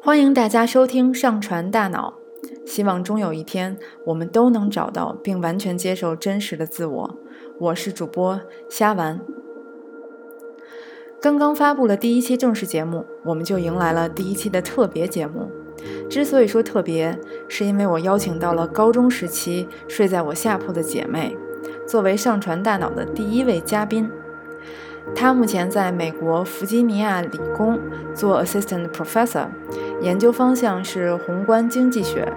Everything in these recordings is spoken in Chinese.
欢迎大家收听《上传大脑》，希望终有一天我们都能找到并完全接受真实的自我。我是主播虾丸。刚刚发布了第一期正式节目，我们就迎来了第一期的特别节目。之所以说特别，是因为我邀请到了高中时期睡在我下铺的姐妹，作为《上传大脑》的第一位嘉宾。他目前在美国弗吉尼亚理工做 Assistant Professor，研究方向是宏观经济学。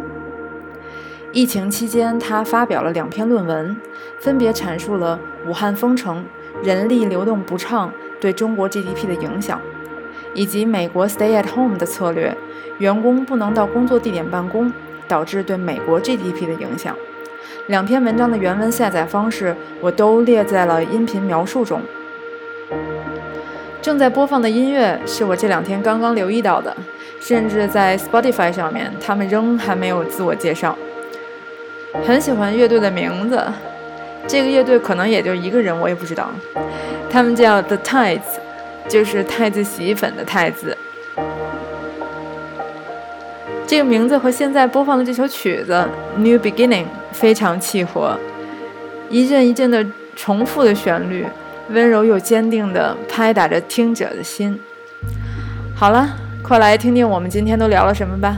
疫情期间，他发表了两篇论文，分别阐述了武汉封城、人力流动不畅对中国 GDP 的影响，以及美国 Stay at Home 的策略，员工不能到工作地点办公，导致对美国 GDP 的影响。两篇文章的原文下载方式我都列在了音频描述中。正在播放的音乐是我这两天刚刚留意到的，甚至在 Spotify 上面，他们仍还没有自我介绍。很喜欢乐队的名字，这个乐队可能也就一个人，我也不知道。他们叫 The Tides，就是太子洗衣粉的太子。这个名字和现在播放的这首曲子《New Beginning》非常契合，一阵一阵的重复的旋律。温柔又坚定地拍打着听者的心。好了，快来听听我们今天都聊了什么吧。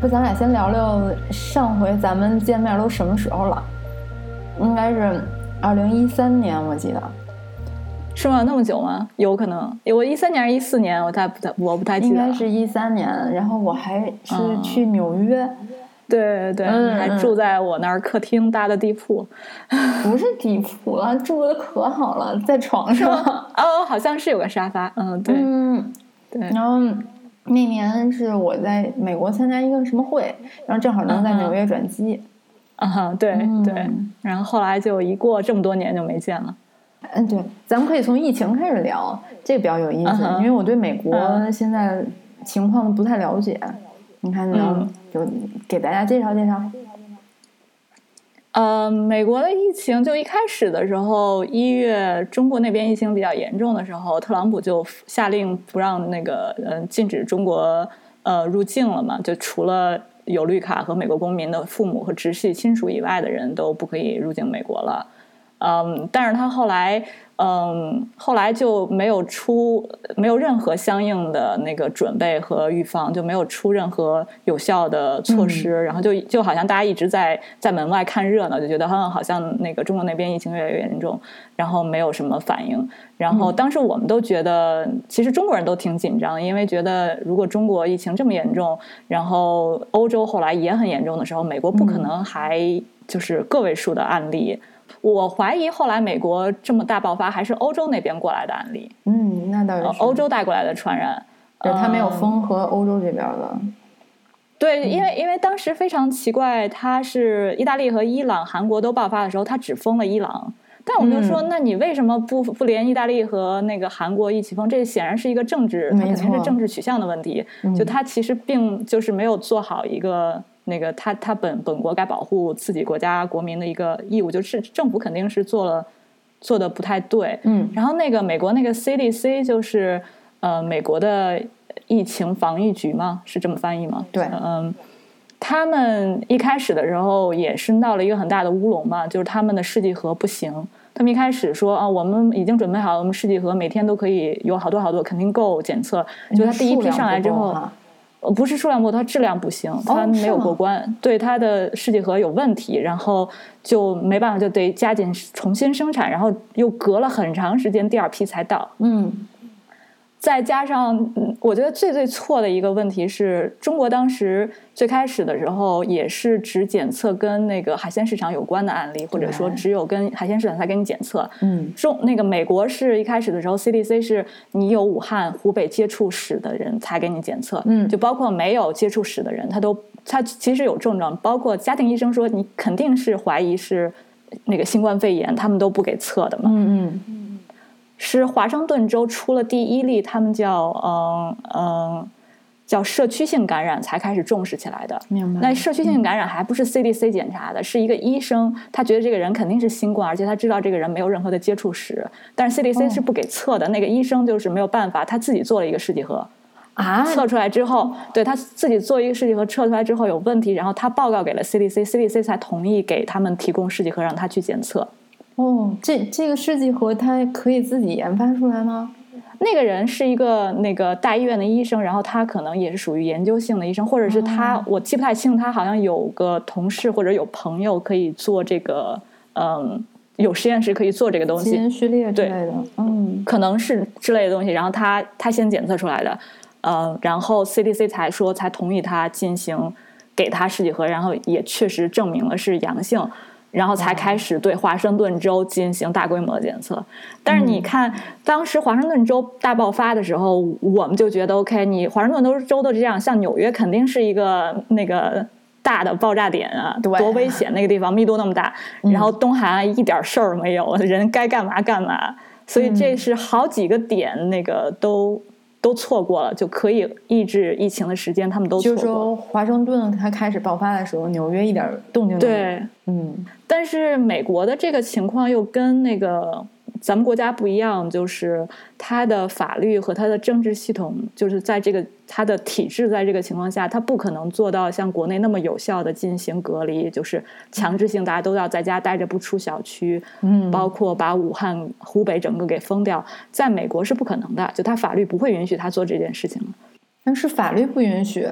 不，咱俩先聊聊上回咱们见面都什么时候了？应该是二零一三年，我记得。是吗？那么久吗？有可能。我一三年还是一四年？我太不太，我不太记得。应该是一三年。然后我还是去纽约。对对对，还住在我那儿客厅搭的地铺，不是地铺了，住的可好了，在床上。哦，好像是有个沙发。嗯，对，对。然后那年是我在美国参加一个什么会，然后正好能在纽约转机。啊，对对。然后后来就一过这么多年就没见了。嗯，对，咱们可以从疫情开始聊，这个比较有意思，因为我对美国现在情况不太了解。你看，你能就给大家介绍介绍。呃，美国的疫情就一开始的时候，一月中国那边疫情比较严重的时候，特朗普就下令不让那个呃禁止中国呃入境了嘛，就除了有绿卡和美国公民的父母和直系亲属以外的人都不可以入境美国了。嗯，但是他后来。嗯，后来就没有出，没有任何相应的那个准备和预防，就没有出任何有效的措施，然后就就好像大家一直在在门外看热闹，就觉得好像那个中国那边疫情越来越严重，然后没有什么反应。然后当时我们都觉得，其实中国人都挺紧张，因为觉得如果中国疫情这么严重，然后欧洲后来也很严重的时候，美国不可能还就是个位数的案例。我怀疑后来美国这么大爆发，还是欧洲那边过来的案例。嗯，那倒是。欧洲带过来的传染，对它没有封和欧洲这边的。对，因为因为当时非常奇怪，它是意大利和伊朗、韩国都爆发的时候，它只封了伊朗。但我们就说，那你为什么不不连意大利和那个韩国一起封？这显然是一个政治，它肯定是政治取向的问题。就它其实并就是没有做好一个。那个他他本本国该保护自己国家国民的一个义务，就是政府肯定是做了做的不太对。嗯，然后那个美国那个 CDC 就是呃美国的疫情防疫局嘛，是这么翻译吗？对，嗯，他们一开始的时候也是闹了一个很大的乌龙嘛，就是他们的试剂盒不行。他们一开始说啊，我们已经准备好，我们试剂盒每天都可以有好多好多，肯定够检测。就他第一批上来之后。呃，不是数量不够，它质量不行，它没有过关，对它的试剂盒有问题，然后就没办法，就得加紧重新生产，然后又隔了很长时间，第二批才到。嗯。再加上，我觉得最最错的一个问题是中国当时最开始的时候也是只检测跟那个海鲜市场有关的案例，或者说只有跟海鲜市场才给你检测。嗯，中那个美国是一开始的时候，CDC 是你有武汉、湖北接触史的人才给你检测。嗯，就包括没有接触史的人，他都他其实有症状，包括家庭医生说你肯定是怀疑是那个新冠肺炎，他们都不给测的嘛。嗯嗯。是华盛顿州出了第一例，他们叫嗯嗯叫社区性感染才开始重视起来的。明白。那社区性感染还不是 CDC 检查的，是一个医生，他觉得这个人肯定是新冠，而且他知道这个人没有任何的接触史，但是 CDC 是不给测的。那个医生就是没有办法，他自己做了一个试剂盒。啊，测出来之后，对他自己做一个试剂盒测出来之后有问题，然后他报告给了 CDC，CDC 才同意给他们提供试剂盒让他去检测。哦，这这个试剂盒它可以自己研发出来吗？那个人是一个那个大医院的医生，然后他可能也是属于研究性的医生，或者是他我记不太清，他好像有个同事或者有朋友可以做这个，嗯，有实验室可以做这个东西，基因序列之类的，嗯，可能是之类的东西。然后他他先检测出来的，呃，然后 CDC 才说才同意他进行给他试剂盒，然后也确实证明了是阳性。然后才开始对华盛顿州进行大规模的检测，但是你看，当时华盛顿州大爆发的时候，我们就觉得 OK，你华盛顿州州都这样，像纽约肯定是一个那个大的爆炸点啊，多危险那个地方，密度那么大，然后东海岸一点事儿没有，人该干嘛干嘛，所以这是好几个点那个都。都错过了，就可以抑制疫情的时间，他们都错过。就说华盛顿它开始爆发的时候，纽约一点动静都没有。对，嗯，但是美国的这个情况又跟那个。咱们国家不一样，就是它的法律和它的政治系统，就是在这个它的体制，在这个情况下，它不可能做到像国内那么有效的进行隔离，就是强制性大家都要在家待着不出小区，嗯，包括把武汉、湖北整个给封掉，在美国是不可能的，就它法律不会允许他做这件事情但是法律不允许，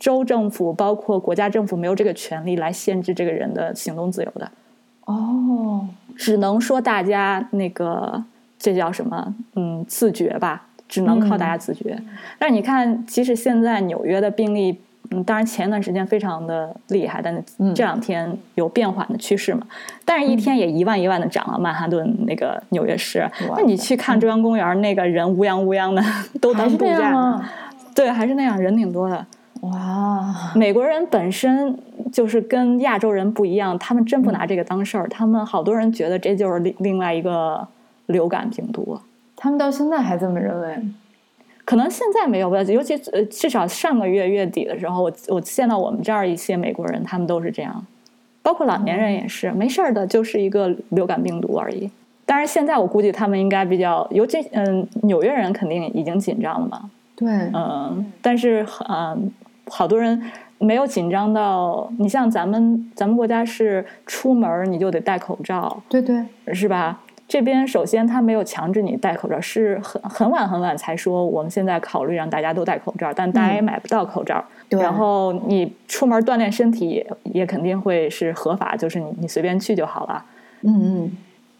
州政府包括国家政府没有这个权利来限制这个人的行动自由的。哦，只能说大家那个这叫什么？嗯，自觉吧，只能靠大家自觉。但是你看，即使现在纽约的病例，嗯，当然前一段时间非常的厉害，但是这两天有变缓的趋势嘛。但是一天也一万一万的涨了，曼哈顿那个纽约市。那你去看中央公园，那个人乌泱乌泱的，都当度假。对，还是那样，人挺多的。哇，美国人本身就是跟亚洲人不一样，他们真不拿这个当事儿。他们好多人觉得这就是另另外一个流感病毒，他们到现在还这么认为。可能现在没有吧，尤其呃，至少上个月月底的时候，我我见到我们这儿一些美国人，他们都是这样，包括老年人也是，没事儿的，就是一个流感病毒而已。当然，现在我估计他们应该比较，尤其嗯，纽约人肯定已经紧张了嘛。对，嗯，但是嗯。好多人没有紧张到，你像咱们咱们国家是出门你就得戴口罩，对对，是吧？这边首先他没有强制你戴口罩，是很很晚很晚才说我们现在考虑让大家都戴口罩，但大家也买不到口罩。然后你出门锻炼身体也也肯定会是合法，就是你你随便去就好了。嗯嗯。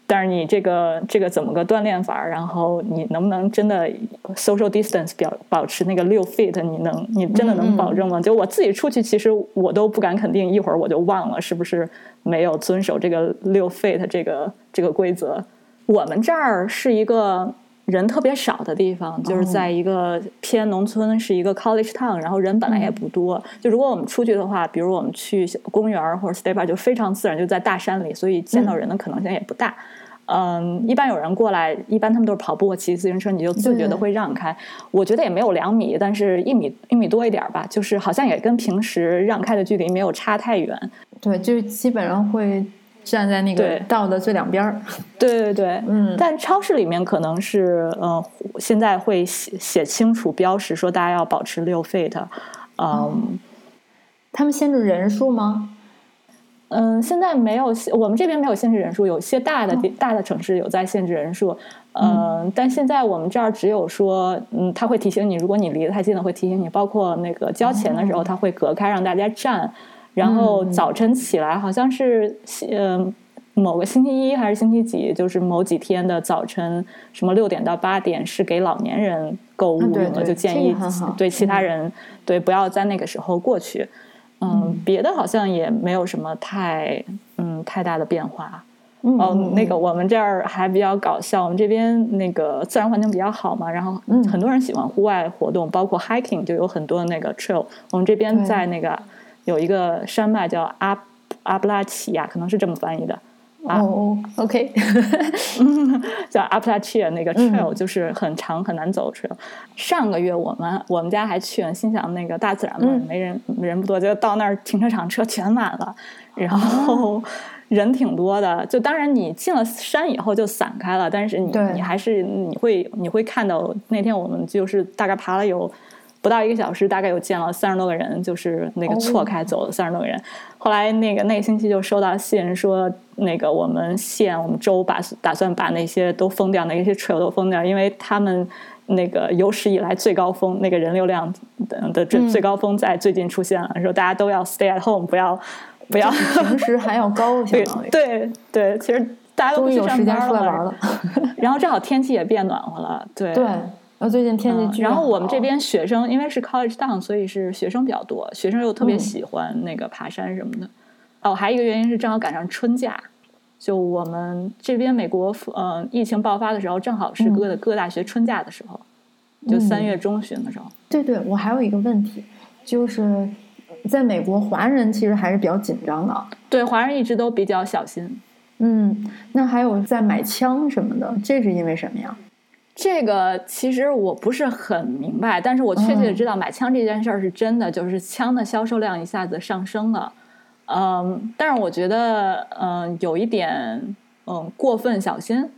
但是你这个这个怎么个锻炼法？然后你能不能真的 social distance 表保持那个六 feet？你能你真的能保证吗？就我自己出去，其实我都不敢肯定，一会儿我就忘了是不是没有遵守这个六 feet 这个这个规则。我们这儿是一个。人特别少的地方，就是在一个偏农村，是一个 college town，然后人本来也不多。就如果我们出去的话，比如我们去公园或者 state park，就非常自然，就在大山里，所以见到人的可能性也不大。嗯，一般有人过来，一般他们都是跑步或骑自行车，你就自觉的会让开。我觉得也没有两米，但是一米一米多一点吧，就是好像也跟平时让开的距离没有差太远。对，就是基本上会。站在那个道的最两边儿，对对对，嗯，但超市里面可能是，嗯，现在会写写清楚标识，说大家要保持六 feet，嗯，他们限制人数吗？嗯，现在没有，我们这边没有限制人数，有些大的大的城市有在限制人数，嗯，但现在我们这儿只有说，嗯，他会提醒你，如果你离得太近了，会提醒你，包括那个交钱的时候，他会隔开让大家站。然后早晨起来，好像是呃某个星期一还是星期几，就是某几天的早晨，什么六点到八点是给老年人购物用的，就建议对其他人对不要在那个时候过去。嗯，别的好像也没有什么太嗯太大的变化。哦，那个我们这儿还比较搞笑，我们这边那个自然环境比较好嘛，然后很多人喜欢户外活动，包括 hiking 就有很多那个 trail。我们这边在那个。有一个山脉叫阿阿布拉奇亚，可能是这么翻译的。哦，OK，叫阿布拉契亚那个 trail 就是很长很难走 trail。上个月我们我们家还去了，心想那个大自然嘛，没人人不多，就到那儿停车场车全满了，然后人挺多的。就当然你进了山以后就散开了，但是你你还是你会你会看到那天我们就是大概爬了有。不到一个小时，大概有见了三十多个人，就是那个错开走了三十多个人。后来那个那个星期就收到信说，那个我们县我们州把打算把那些都封掉，那些 trail 都封掉，因为他们那个有史以来最高峰那个人流量的的最最高峰在最近出现了，说大家都要 stay at home，不要不要平时还要高，对对对，其实大家都不有时间出来玩了，然后正好天气也变暖和了，对对。然后最近天气巨然后我们这边学生因为是 college town，所以是学生比较多，学生又特别喜欢那个爬山什么的。哦，还有一个原因是正好赶上春假，就我们这边美国呃疫情爆发的时候，正好是各的各大学春假的时候，就三月中旬的时候。对对，我还有一个问题，就是在美国华人其实还是比较紧张的，对华人一直都比较小心。嗯，那还有在买枪什么的，这是因为什么呀？这个其实我不是很明白，但是我确切的知道买枪这件事儿是真的，就是枪的销售量一下子上升了。嗯，但是我觉得，嗯，有一点，嗯，过分小心。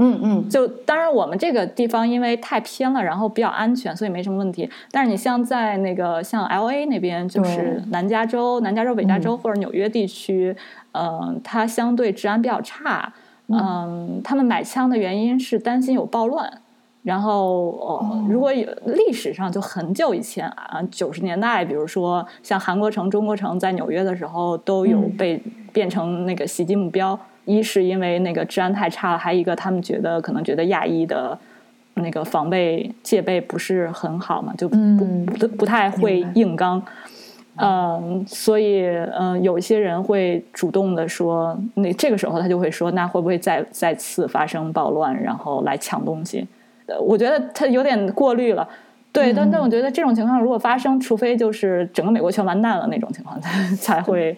嗯嗯，就当然我们这个地方因为太偏了，然后比较安全，所以没什么问题。但是你像在那个像 L A 那边，就是南加州、南加州、北加州或者纽约地区，嗯，它相对治安比较差。嗯，他们买枪的原因是担心有暴乱，然后呃，如果有历史上就很久以前啊，九十年代，比如说像韩国城、中国城在纽约的时候都有被变成那个袭击目标。一是因为那个治安太差了，还一个他们觉得可能觉得亚裔的那个防备戒备不是很好嘛，就不不不太会硬刚。嗯，所以嗯，有一些人会主动的说，那这个时候他就会说，那会不会再再次发生暴乱，然后来抢东西？呃，我觉得他有点过滤了。对，但但我觉得这种情况如果发生，除非就是整个美国全完蛋了那种情况才 才会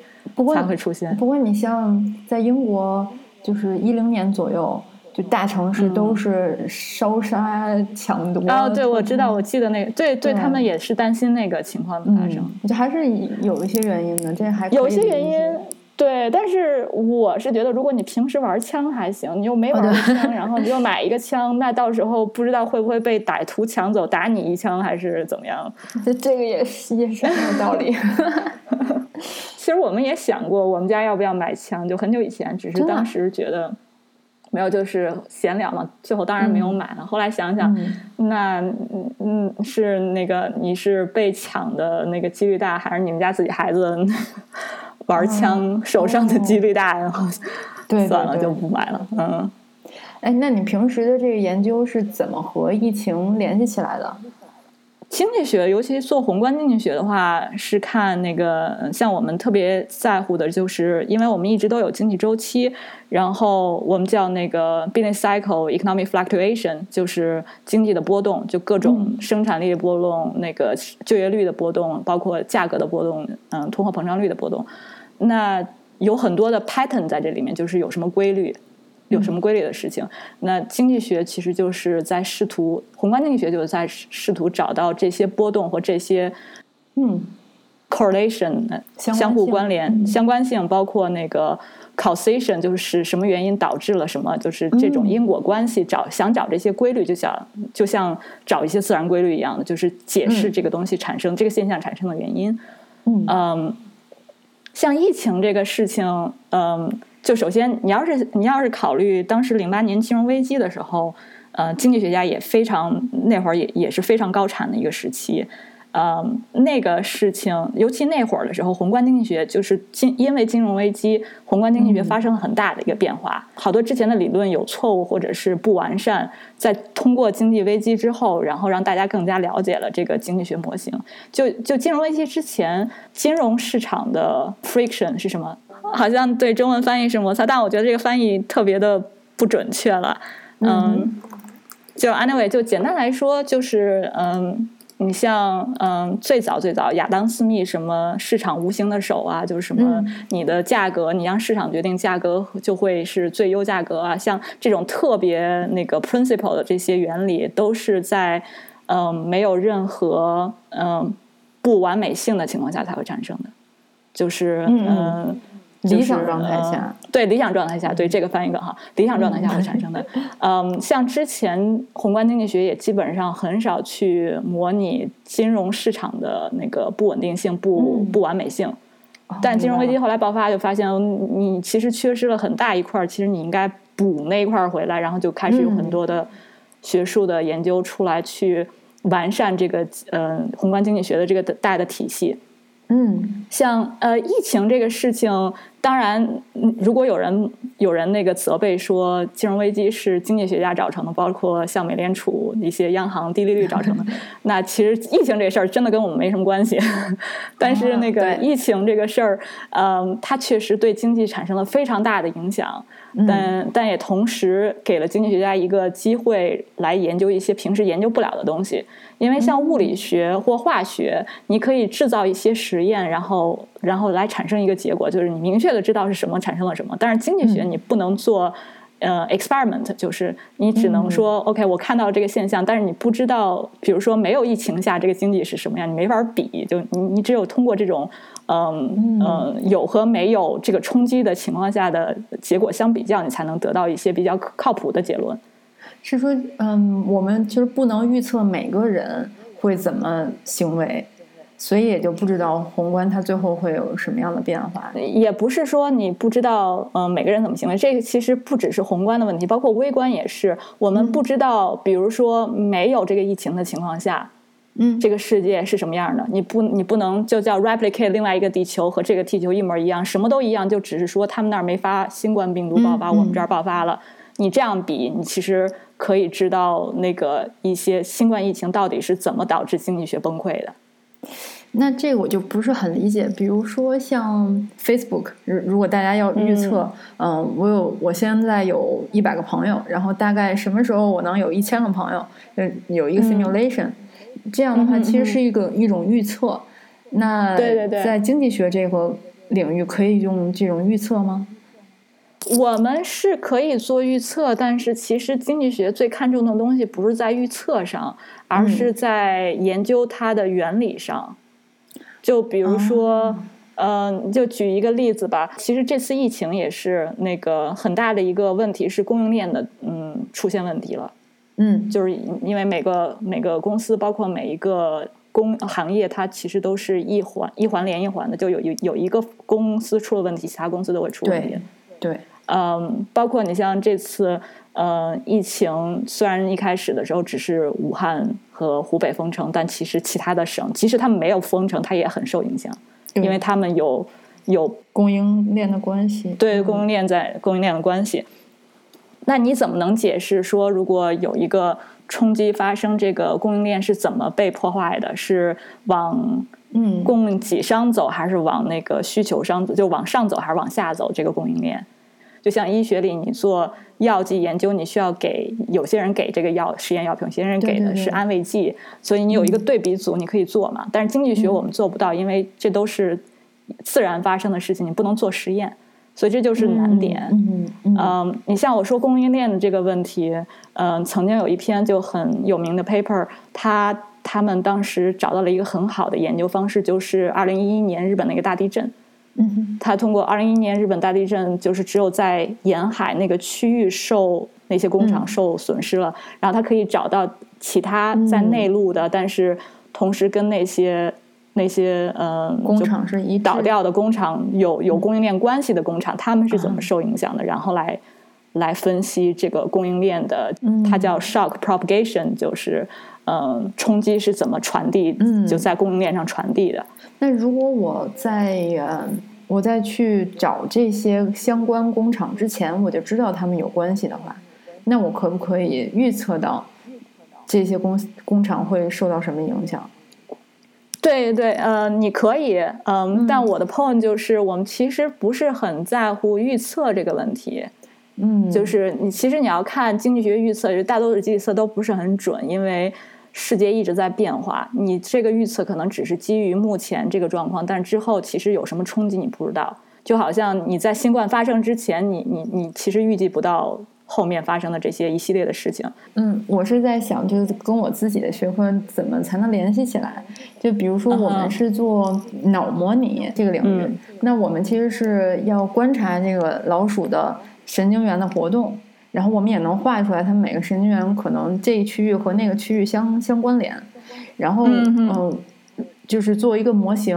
才会出现。不过你像在英国，就是一零年左右。就大城市都是烧杀抢夺啊！对，我知道，我记得那个，对对，他们也是担心那个情况的发生。就还是有一些原因的，这还有一些原因。对，但是我是觉得，如果你平时玩枪还行，你又没玩枪，然后你又买一个枪，那到时候不知道会不会被歹徒抢走，打你一枪还是怎么样？这这个也是也是很有道理。其实我们也想过，我们家要不要买枪，就很久以前，只是当时觉得。没有，就是闲聊嘛。最后当然没有买了。后来想想，那嗯是那个你是被抢的那个几率大，还是你们家自己孩子 玩枪受伤的几率大？然后算了，就不买了。嗯。哎，那你平时的这个研究是怎么和疫情联系起来的？经济学，尤其做宏观经济学的话，是看那个像我们特别在乎的，就是因为我们一直都有经济周期，然后我们叫那个 business cycle economic fluctuation，就是经济的波动，就各种生产力的波动，那个就业率的波动，包括价格的波动，嗯，通货膨胀率的波动，那有很多的 pattern 在这里面，就是有什么规律。有什么规律的事情？那经济学其实就是在试图，宏观经济学就是在试图找到这些波动和这些嗯 correlation 相互关联相关性，包括那个 causation 就是是什么原因导致了什么，就是这种因果关系。找想找这些规律，就想就像找一些自然规律一样的，就是解释这个东西产生这个现象产生的原因。嗯，像疫情这个事情，嗯。就首先，你要是你要是考虑当时零八年金融危机的时候，呃，经济学家也非常那会儿也也是非常高产的一个时期。呃，那个事情，尤其那会儿的时候，宏观经济学就是金，因为金融危机，宏观经济学发生了很大的一个变化。好多之前的理论有错误或者是不完善，在通过经济危机之后，然后让大家更加了解了这个经济学模型。就就金融危机之前，金融市场的 friction 是什么？好像对中文翻译是摩擦，但我觉得这个翻译特别的不准确了。嗯，就 anyway，就简单来说，就是嗯。你像嗯，最早最早亚当斯密什么市场无形的手啊，就是什么你的价格，你让市场决定价格就会是最优价格啊。像这种特别那个 principle 的这些原理，都是在嗯没有任何嗯不完美性的情况下才会产生的。就是嗯，理想状态下，对理想状态下，对这个翻译更好。理想状态下会产生的，嗯，像之前宏观经济学也基本上很少去模拟金融市场的那个不稳定性、不不完美性。但金融危机后来爆发，就发现你其实缺失了很大一块，其实你应该补那一块回来，然后就开始有很多的学术的研究出来，去完善这个呃宏观经济学的这个大的体系。嗯，像呃疫情这个事情，当然，如果有人有人那个责备说金融危机是经济学家造成的，包括像美联储一些央行低利率造成的，那其实疫情这事儿真的跟我们没什么关系。但是那个疫情这个事儿，嗯，它确实对经济产生了非常大的影响，但但也同时给了经济学家一个机会来研究一些平时研究不了的东西。因为像物理学或化学，你可以制造一些实验，然后然后来产生一个结果，就是你明确的知道是什么产生了什么。但是经济学你不能做呃 experiment，就是你只能说 OK，我看到这个现象，但是你不知道，比如说没有疫情下这个经济是什么样，你没法比。就你你只有通过这种嗯嗯有和没有这个冲击的情况下的结果相比较，你才能得到一些比较靠谱的结论。是说，嗯，我们就是不能预测每个人会怎么行为，所以也就不知道宏观它最后会有什么样的变化。也不是说你不知道，嗯，每个人怎么行为，这个其实不只是宏观的问题，包括微观也是。我们不知道，比如说没有这个疫情的情况下，嗯，这个世界是什么样的？你不，你不能就叫 replicate 另外一个地球和这个地球一模一样，什么都一样，就只是说他们那儿没发新冠病毒爆发，我们这儿爆发了。你这样比，你其实。可以知道那个一些新冠疫情到底是怎么导致经济学崩溃的。那这个我就不是很理解。比如说像 Facebook，如如果大家要预测，嗯，我有我现在有一百个朋友，然后大概什么时候我能有一千个朋友？嗯，有一个 simulation，这样的话其实是一个一种预测。那对对对，在经济学这个领域可以用这种预测吗？我们是可以做预测，但是其实经济学最看重的东西不是在预测上，而是在研究它的原理上。就比如说，嗯，就举一个例子吧。其实这次疫情也是那个很大的一个问题，是供应链的嗯出现问题了。嗯，就是因为每个每个公司，包括每一个工行业，它其实都是一环一环连一环的，就有有有一个公司出了问题，其他公司都会出问题。对。嗯，包括你像这次，呃，疫情虽然一开始的时候只是武汉和湖北封城，但其实其他的省，即使他们没有封城，它也很受影响，因为他们有有供应链的关系，对供应链在供应链的关系。那你怎么能解释说，如果有一个冲击发生，这个供应链是怎么被破坏的？是往嗯供给商走，还是往那个需求商走就往上走，还是往下走？这个供应链？就像医学里，你做药剂研究，你需要给有些人给这个药实验药品，有些人给的是安慰剂，所以你有一个对比组，你可以做嘛。但是经济学我们做不到，因为这都是自然发生的事情，你不能做实验，所以这就是难点。嗯，你像我说供应链的这个问题，嗯，曾经有一篇就很有名的 paper，他他们当时找到了一个很好的研究方式，就是二零一一年日本那个大地震。嗯，他通过二零一一年日本大地震，就是只有在沿海那个区域受那些工厂受损失了，然后他可以找到其他在内陆的，但是同时跟那些那些呃工厂是一倒掉的工厂有有供应链关系的工厂，他们是怎么受影响的，然后来来分析这个供应链的，它叫 shock propagation，就是嗯冲击是怎么传递，就在供应链上传递的。那如果我在呃，我在去找这些相关工厂之前，我就知道他们有关系的话，那我可不可以预测到这些工工厂会受到什么影响？对对，呃，你可以，嗯，但我的 point 就是，我们其实不是很在乎预测这个问题，嗯，就是你其实你要看经济学预测，就大多数预测都不是很准，因为。世界一直在变化，你这个预测可能只是基于目前这个状况，但之后其实有什么冲击你不知道。就好像你在新冠发生之前，你你你其实预计不到后面发生的这些一系列的事情。嗯，我是在想，就是跟我自己的学科怎么才能联系起来？就比如说，我们是做脑模拟这个领域，那我们其实是要观察这个老鼠的神经元的活动，然后我们也能画出来它们每个神经元可能这一区域和那个区域相相关联，然后嗯。就是做一个模型，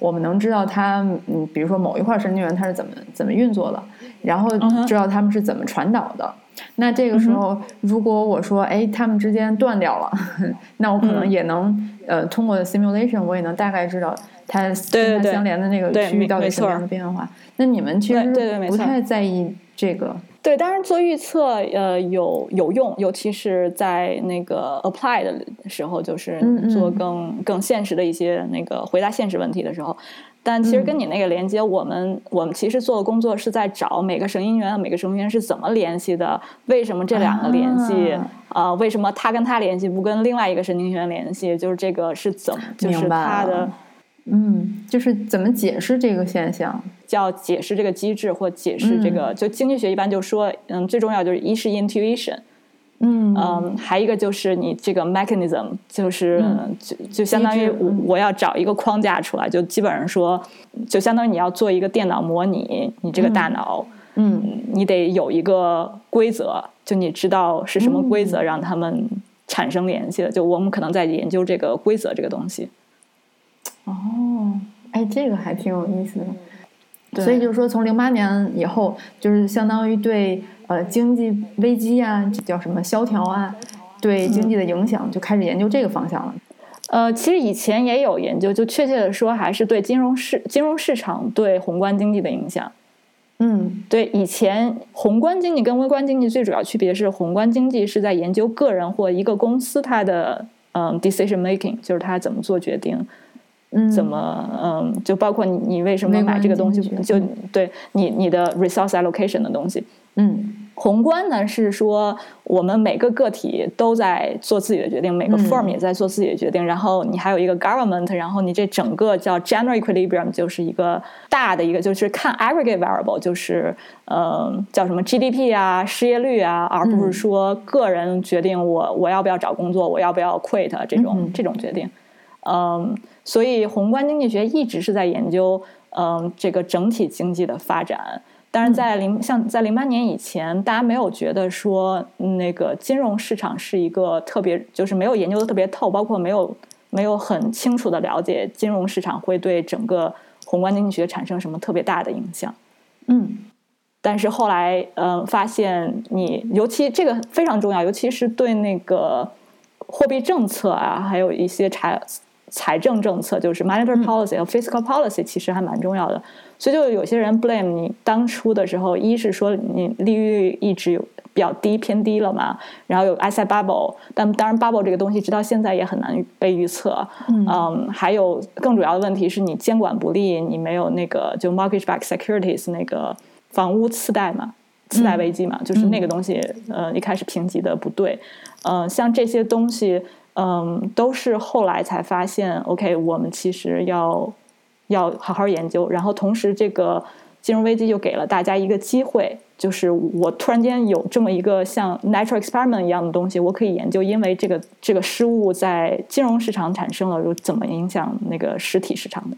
我们能知道它，嗯，比如说某一块神经元它是怎么怎么运作的，然后知道它们是怎么传导的。那这个时候，如果我说，哎，它们之间断掉了，那我可能也能，呃，通过 simulation，我也能大概知道它跟它相连的那个区域到底什么样的变化。那你们其实不太在意这个。对，当然做预测，呃，有有用，尤其是在那个 apply 的时候，就是做更更现实的一些那个回答现实问题的时候。但其实跟你那个连接，我们我们其实做的工作是在找每个神经元每个神经元是怎么联系的，为什么这两个联系啊？为什么他跟他联系不跟另外一个神经元联系？就是这个是怎么？就是他的。嗯，就是怎么解释这个现象？叫解释这个机制，或解释这个。就经济学一般就说，嗯，最重要就是一是 intuition，嗯嗯，还一个就是你这个 mechanism，就是就就相当于我要找一个框架出来，就基本上说，就相当于你要做一个电脑模拟，你这个大脑，嗯，你得有一个规则，就你知道是什么规则让他们产生联系的。就我们可能在研究这个规则这个东西。哦，哎，这个还挺有意思的。所以就是说，从零八年以后，就是相当于对呃经济危机啊，这叫什么萧条啊，对经济的影响，就开始研究这个方向了。呃，其实以前也有研究，就确切的说，还是对金融市金融市场对宏观经济的影响。嗯，对，以前宏观经济跟微观经济最主要区别是，宏观经济是在研究个人或一个公司它的嗯 decision making，就是它怎么做决定。怎么嗯，就包括你你为什么买这个东西，就对你你的 resource allocation 的东西。嗯，宏观呢是说我们每个个体都在做自己的决定，每个 firm 也在做自己的决定。然后你还有一个 government，然后你这整个叫 general equilibrium，就是一个大的一个，就是看 aggregate variable，就是嗯叫什么 GDP 啊、失业率啊，而不是说个人决定我我要不要找工作，我要不要 quit 这种这种决定。嗯。所以，宏观经济学一直是在研究，嗯，这个整体经济的发展。但是在零像在零八年以前，大家没有觉得说那个金融市场是一个特别，就是没有研究的特别透，包括没有没有很清楚的了解金融市场会对整个宏观经济学产生什么特别大的影响。嗯，但是后来，嗯，发现你尤其这个非常重要，尤其是对那个货币政策啊，还有一些查。财政政策就是 monetary policy 和 fiscal policy，其实还蛮重要的。所以就有些人 blame 你当初的时候，一是说你利率一直有比较低偏低了嘛，然后有 asset bubble，但当然 bubble 这个东西直到现在也很难被预测。嗯，还有更主要的问题是你监管不力，你没有那个就 mortgage-backed securities 那个房屋次贷嘛，次贷危机嘛，就是那个东西，呃，一开始评级的不对。嗯，像这些东西。嗯，都是后来才发现，OK，我们其实要要好好研究。然后同时，这个金融危机就给了大家一个机会，就是我突然间有这么一个像 natural experiment 一样的东西，我可以研究。因为这个这个失误在金融市场产生了，又怎么影响那个实体市场的？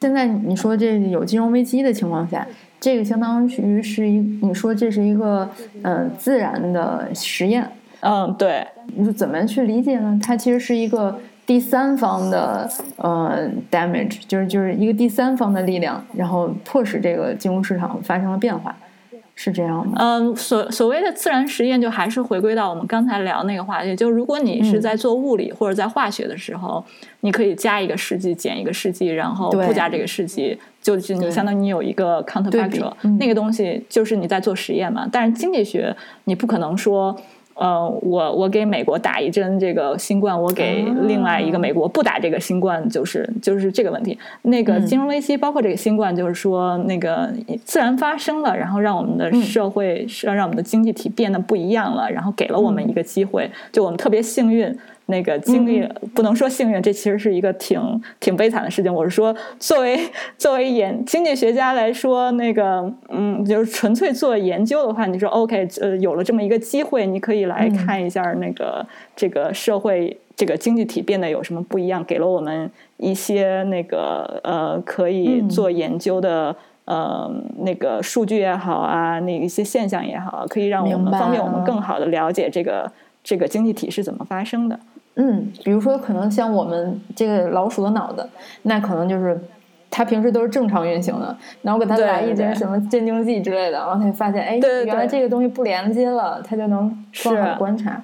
现在你说这有金融危机的情况下，这个相当于是一，你说这是一个呃自然的实验。嗯，对，你说怎么去理解呢？它其实是一个第三方的呃 damage，就是就是一个第三方的力量，然后迫使这个金融市场发生了变化，是这样吗？嗯，所所谓的自然实验，就还是回归到我们刚才聊那个话题，就如果你是在做物理或者在化学的时候，你可以加一个试剂，减一个试剂，然后不加这个试剂，就是你相当于你有一个 counterfactual，那个东西就是你在做实验嘛。但是经济学，你不可能说。呃，我我给美国打一针这个新冠，我给另外一个美国不打这个新冠，就是就是这个问题。那个金融危机包括这个新冠，就是说那个自然发生了，然后让我们的社会是让让我们的经济体变得不一样了，然后给了我们一个机会。就我们特别幸运，那个经历，不能说幸运，这其实是一个挺挺悲惨的事情。我是说，作为作为研经济学家来说，那个嗯，就是纯粹做研究的话，你说 OK，呃，有了这么一个机会，你可以来看一下那个这个社会这个经济体变得有什么不一样，给了我们一些那个呃可以做研究的。呃，那个数据也好啊，那一些现象也好，可以让我们方便我们更好的了解这个这个经济体是怎么发生的。嗯，比如说可能像我们这个老鼠的脑子，那可能就是它平时都是正常运行的，然后给它来一针什么镇静剂之类的，然后它就发现，哎，原来这个东西不连接了，它就能更好观察。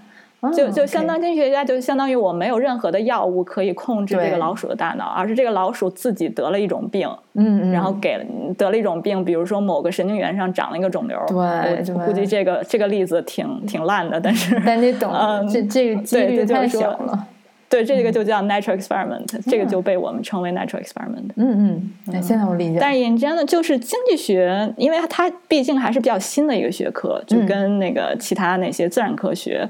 就就相当经济学家，就相当于我没有任何的药物可以控制这个老鼠的大脑，而是这个老鼠自己得了一种病，嗯，然后给了得了一种病，比如说某个神经元上长了一个肿瘤，对，估计。这个这个例子挺挺烂的，但是 但你懂，这这个几率太小了，对，这个就叫 natural experiment，这个就被我们称为 natural experiment，嗯嗯，现在我理解，但是 in general 就是经济学，因为它毕竟还是比较新的一个学科，就跟那个其他那些自然科学。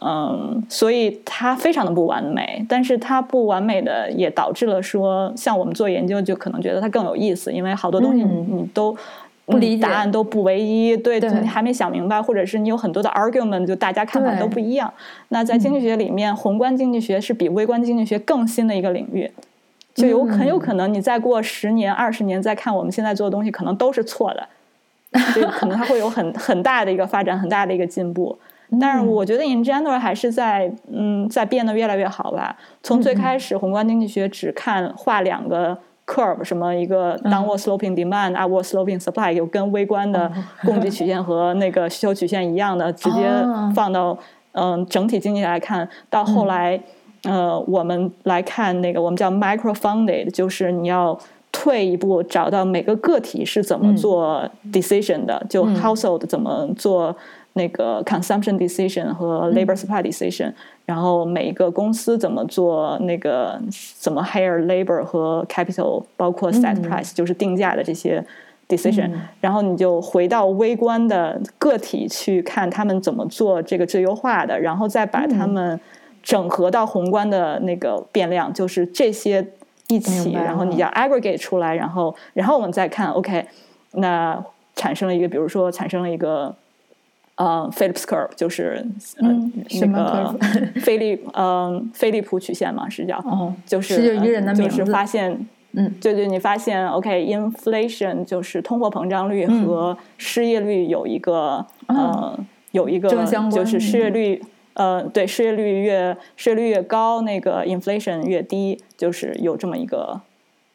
嗯，所以它非常的不完美，但是它不完美的也导致了说，像我们做研究就可能觉得它更有意思，因为好多东西你你都不理答案都不唯一，对，你还没想明白，或者是你有很多的 argument，就大家看法都不一样。那在经济学里面，宏观经济学是比微观经济学更新的一个领域，就有很有可能你再过十年、二十年再看我们现在做的东西，可能都是错的，所以可能它会有很很大的一个发展，很大的一个进步。但是我觉得 in general 还是在嗯在变得越来越好吧。从最开始宏观经济学只看画两个 curve，什么一个 downward sloping demand，upward sloping supply，有跟微观的供给曲线和那个需求曲线一样的，直接放到嗯整体经济来看。到后来呃我们来看那个我们叫 micro funded，就是你要退一步找到每个个体是怎么做 decision 的，就 household 怎么做。那个 consumption decision 和 labor supply decision，然后每一个公司怎么做那个怎么 hire labor 和 capital，包括 set price 就是定价的这些 decision，然后你就回到微观的个体去看他们怎么做这个最优化的，然后再把他们整合到宏观的那个变量，就是这些一起，然后你要 aggregate 出来，然后然后我们再看 OK，那产生了一个，比如说产生了一个。呃，Phillips curve 就是嗯那个 菲利嗯菲利普曲线嘛，是叫就是是就一个人的名字，就是发现嗯，对对，你发现 OK，inflation 就是通货膨胀率和失业率有一个呃有一个就是失业率呃对失业率越失业率越高，那个 inflation 越低，就是有这么一个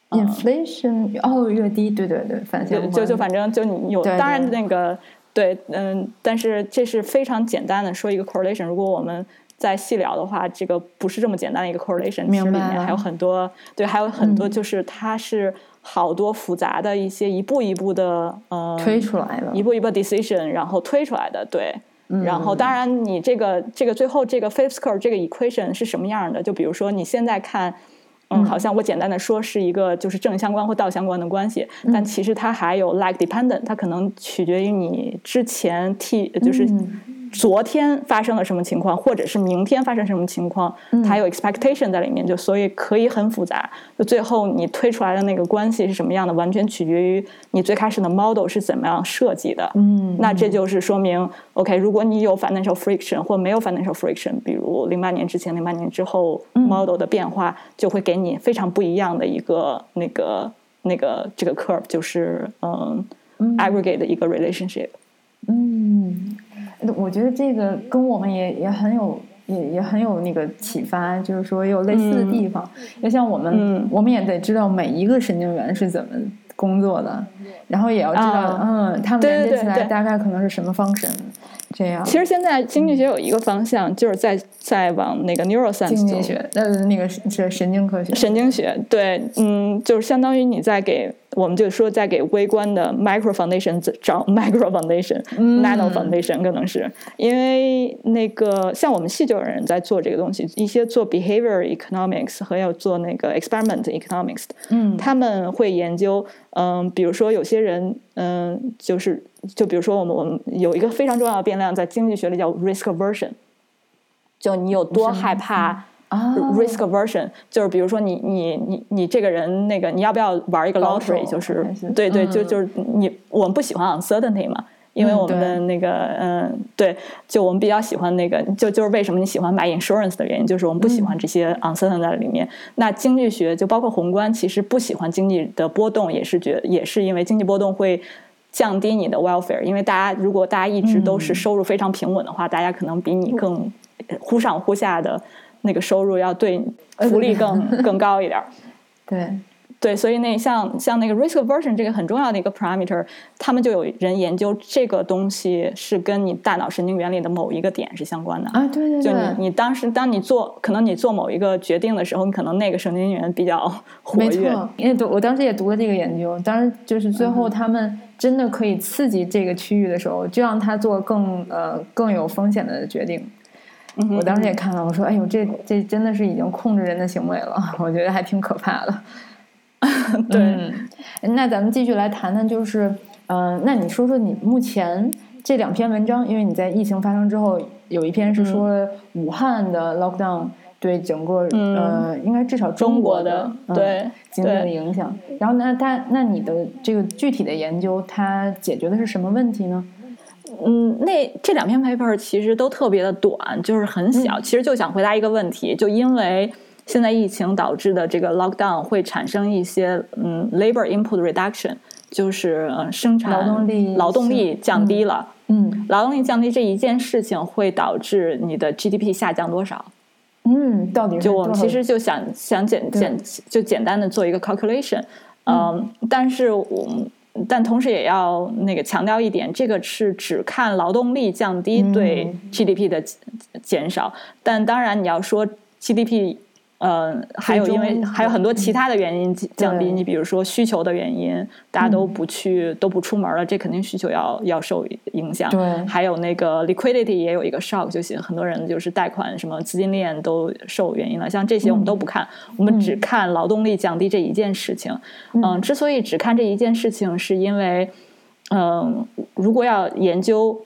inflation 哦越低，对对对，反正就就反正就你有当然那个。对，嗯，但是这是非常简单的说一个 correlation。如果我们再细聊的话，这个不是这么简单的一个 correlation，其实里面还有很多，对，还有很多，就是它是好多复杂的一些一步一步的，呃，推出来的，一步一步 decision，然后推出来的，对。然后，当然，你这个这个最后这个 fifth curve 这个 equation 是什么样的？就比如说你现在看。嗯，好像我简单的说是一个就是正相关或倒相关的关系，但其实它还有 like dependent，它可能取决于你之前替就是。昨天发生了什么情况，或者是明天发生什么情况，它有 expectation 在里面，就所以可以很复杂。就最后你推出来的那个关系是什么样的，完全取决于你最开始的 model 是怎么样设计的。嗯，那这就是说明，OK，如果你有 financial friction 或没有 financial friction，比如零八年之前、零八年之后 model 的变化，就会给你非常不一样的一个那个那个这个 curve，就是嗯 aggregate 的一个 relationship。嗯。我觉得这个跟我们也也很有也也很有那个启发，就是说有类似的地方。要像我们，我们也得知道每一个神经元是怎么工作的，然后也要知道，嗯，他们连接起来大概可能是什么方式。这样，其实现在经济学有一个方向，就是在在往那个 neuroscience 经济学，呃，那个是神经科学，神经学，对，嗯，就是相当于你在给。我们就说，在给微观的 micro foundation 找 micro foundation，nano foundation 可能是。因为那个像我们系就有人在做这个东西，一些做 behavior economics 和要做那个 experiment economics 嗯，他们会研究，嗯，比如说有些人，嗯，就是就比如说我们我们有一个非常重要的变量，在经济学里叫 risk aversion，就你有多害怕。啊 risk aversion，就是比如说你你你你这个人那个你要不要玩一个 lottery，就是对对，就嗯就是你我们不喜欢 uncertainty 嘛。因为嗯我们的那个，嗯，对，就我们比较喜欢那个，就就是为什么你喜欢买 insurance 的原因，就是我们不喜嗯欢这些 uncertainty 在里面。那经济学就包括宏观，其实不喜欢经济的波动，也是觉也是因为经济波动会降低你的 welfare。因为大家如果大家一直都是嗯收入非常平稳的话，大家可能比你更呃忽上忽下的那个收入要对福利更 更高一点儿。对，对，所以那像像那个 risk aversion 这个很重要的一个 parameter，他们就有人研究这个东西是跟你大脑神经元里的某一个点是相关的。啊，对对就对，你你当时当你做可能你做某一个决定的时候，你可能那个神经元比较活没跃。错，因为读我当时也读了这个研究，当时就是最嗯后他们真的可以刺激这个区域的时候，就让他做更呃更有风险的决定。我当时也看了，我说：“哎呦，这这真的是已经控制人的行为了，我觉得还挺可怕的。”对，嗯，那咱们继续来谈谈，就是，嗯、那你说说你目前这两篇文章，因为你在疫情发生之后，有一篇是说武汉的 lockdown 对整个、嗯呃，应该至少中中国的对经济的影响。然后那他那你的这个具体的研究，它解决的是什么问题呢？嗯，那这两篇 paper 其实都特别的短，就是很小。其实就想回答一个问题，就因为现在疫情导致的这个 lockdown 会产生一些嗯 labor input reduction，就是呃生产劳动力劳动力降低了。嗯劳动力降低这一件事情会导致你的 GDP 下降多少？嗯，到底是就我们其实就想想简简就简单的做一个 calculation，嗯，但是我但同时也要那个强调一点，这个是只看劳动力降低对嗯。GDP 的减少，但当然你要说 GDP。呃，还有因为还有很多其他的原因降低，你比如说需求的原因，大家都不去、都不出门了，这肯定需求要要受影响。对还有那个 liquidity 也有一个 shock，就是很多人就是贷款什么资金链都受原因了，像这些我们都不看，我们只看劳动力降低这一件事情。嗯，之所以只看这一件事情，是因为，嗯，如果要研究，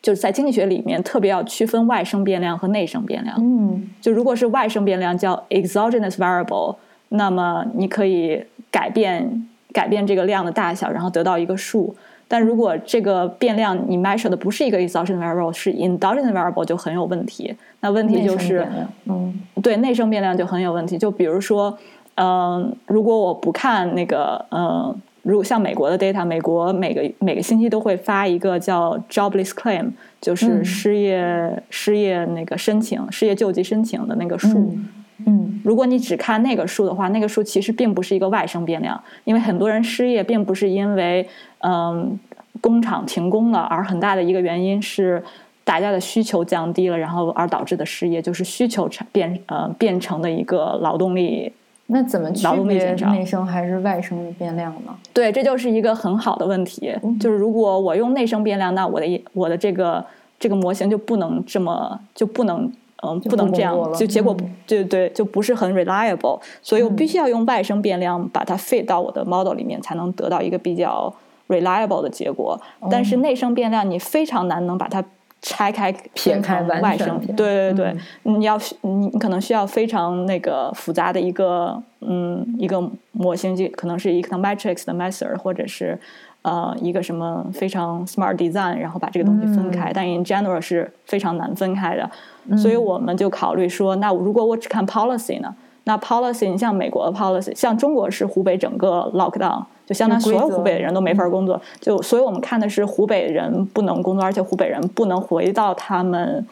就是在经济学里面特别要区分外生变量和内生变量。嗯就如果是外生变量叫 exogenous variable，那么你可以改变改变这个量的大小，然后得到一个数。但如果这个变量你 measure 的不是一个 exogenous variable，是 endogenous variable 就很有问题。那问题就是嗯对内生变量就很有问题。就比如说，嗯、如果我不看那个，嗯、如果像美国的 data，美国每个每个星期都会发一个叫 jobless claim，就是嗯失业、失业那个申请、失业救济申请的那个数。嗯嗯如果你只看那个数的话，那个数其实并不是一个外生变量，因为很多人失业并不是因为嗯工厂停工了，而很大的一个原因是大家的需求降低了，然后而导致的失业，就是需求产变呃变成的一个劳动力。那怎么区别内生还是外生的变量呢？对，这就是一个很好的问题。就是如果我用内生变量，那我的我的这个这个模型就不能这么就不能嗯就不能这样就结果嗯对对就不是很 reliable，所以我必须要用外生变量把它 fit 到我的 model 里面，才能得到一个比较 reliable 的结果。但是内生变量你非常难能把它拆开撇开外生，撇对对对，你要你你可能需要非常那个复杂的一个嗯一个模型，就可能是 econometrics 的 method，或者是呃一个什么非常 smart design，然后把这个东西分开。但 in general 是非常难分开的，所以我们就考虑说，那如果我只看 policy 呢？那 policy，你像美国的 policy，像中国是湖北整个 lockdown，就相当于所有湖北的人都没法工作，就所以我们看的是湖北人不能工作，而且湖北人不能回到他们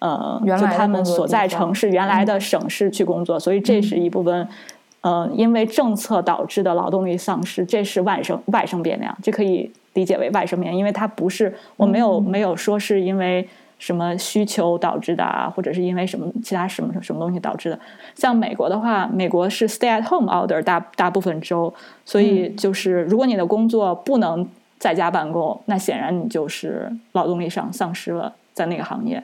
呃，原来就他们所在城市原来的省市去工作，所以这是一部分。呃，因为政策导致的劳动力丧失，这是外生外生变量，这可以理解为外生变量，因为它不是我没有、没有说是因为什么需求导致的啊，或者是因为什么其他什么什么东西导致的。像美国的话，美国是 stay at home order 大大部分州，所以就是如果你的工作不能在家办公，那显然你就是劳动力上丧失了在那个行业。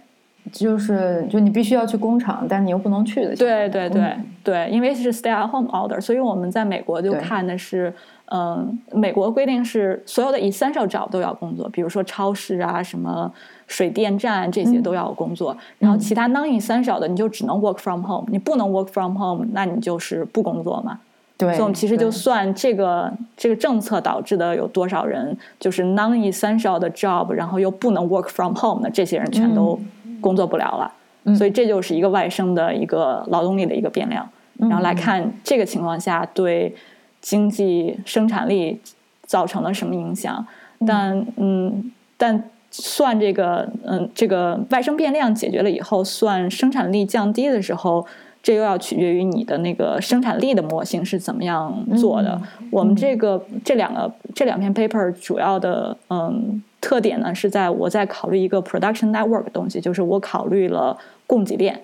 就是就你必须要去工厂，但你又不能去的。对对对、嗯对，因为是 stay at home order，所以我们在美国就看的是，嗯，美国规定是所有的 essential job 都要工作，比如说超市啊，什么水电站这些都要有工作，然后其他 non-essential 的你就只能 work from home，你不能 work from home，那你就是不工作嘛。对，所以我们其实就算这个这个政策导致的有多少人就是 non-essential 的 job，然后又不能 work from home 的这些人全都工作不了了。嗯所以这就是一个外生的一个劳动力的一个变量。然后来看这个情况下对经济生产力造成了什么影响。但嗯，但算这个嗯这个外生变量解决了以后，算生产力降低的时候。这又要取决于你的那个生产力的模型是怎么样做的。我们这个这两个这两篇 paper 主要的嗯特点呢，是在我在考虑一个 production network 的东西，就是我考虑了供给链。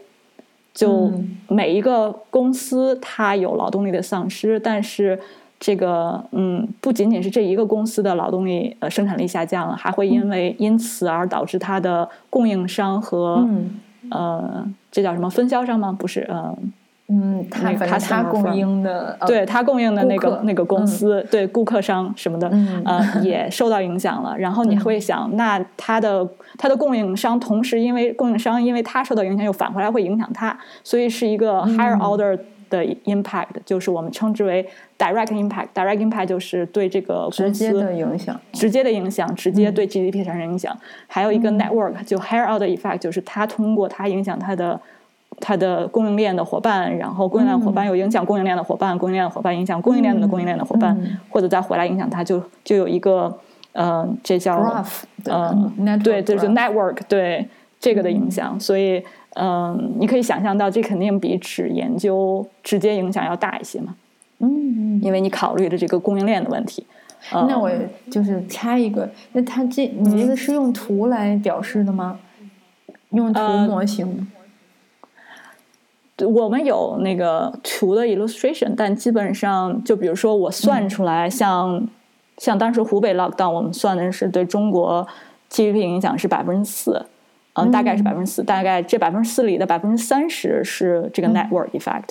就每一个公司它有劳动力的丧失，但是这个嗯不仅仅是这一个公司的劳动力呃生产力下降了，还会因为因此而导致它的供应商和、嗯。呃这叫什么分销商吗？不是呃嗯，他那个反正他供应的，呃对他供应的那个那个公司，对顾客商什么的，嗯呃，也受到影响了。然后你会想，那他的他的供应商，同时因为供应商因为他受到影响，又返回来会影响他，所以是一个嗯。higher order 的 impact，、就是我们称之为 direct impact。direct impact 就是对这个直接的影响。直接的影响，直接对 GDP 产生影响。还有一个嗯。network，就 higher order effect，就是它通过它影响它的它的供应链的伙伴，然后供应链伙伴又影响供应链的伙伴，供应链的伙伴影响供应链的供应链的伙伴，嗯。或者再回来影响它，就就有一个呃，这叫 graph 嗯对，就是 network 对这个的影响，所以嗯、你可以想象到，这肯定比只研究直接影响要大一些嘛，嗯，因为你考虑的这个供应链的问题。呃那我就是插一个，那它这你这个是用图来表示的吗？用图呃模型？对我们有那个图的 illustration，但基本上就比如说我算出来像，像当时湖北 lockdown，我们算的是对中国 GDP 影响是百分之四，嗯，大概是百分之四，大概这百分之四里的百分之三十是这个 network effect，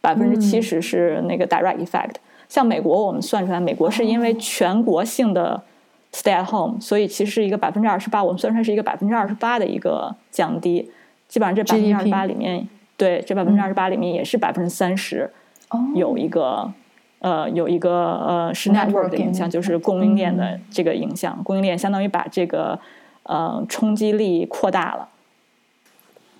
百分之七十是那个 direct effect。像美国，我们算出来，美国是因为全国性的 stay at home，所以其实是一个百分之二十八，我们算出来是一个百分之二十八的一个降低。基本上这百分之二十八里面，对这百分之二十八里面也是百分之三十哦，有一个呃有一个呃是 network 的影响，就是供应链的这个影响。供应链相当于把这个呃冲击力扩大了。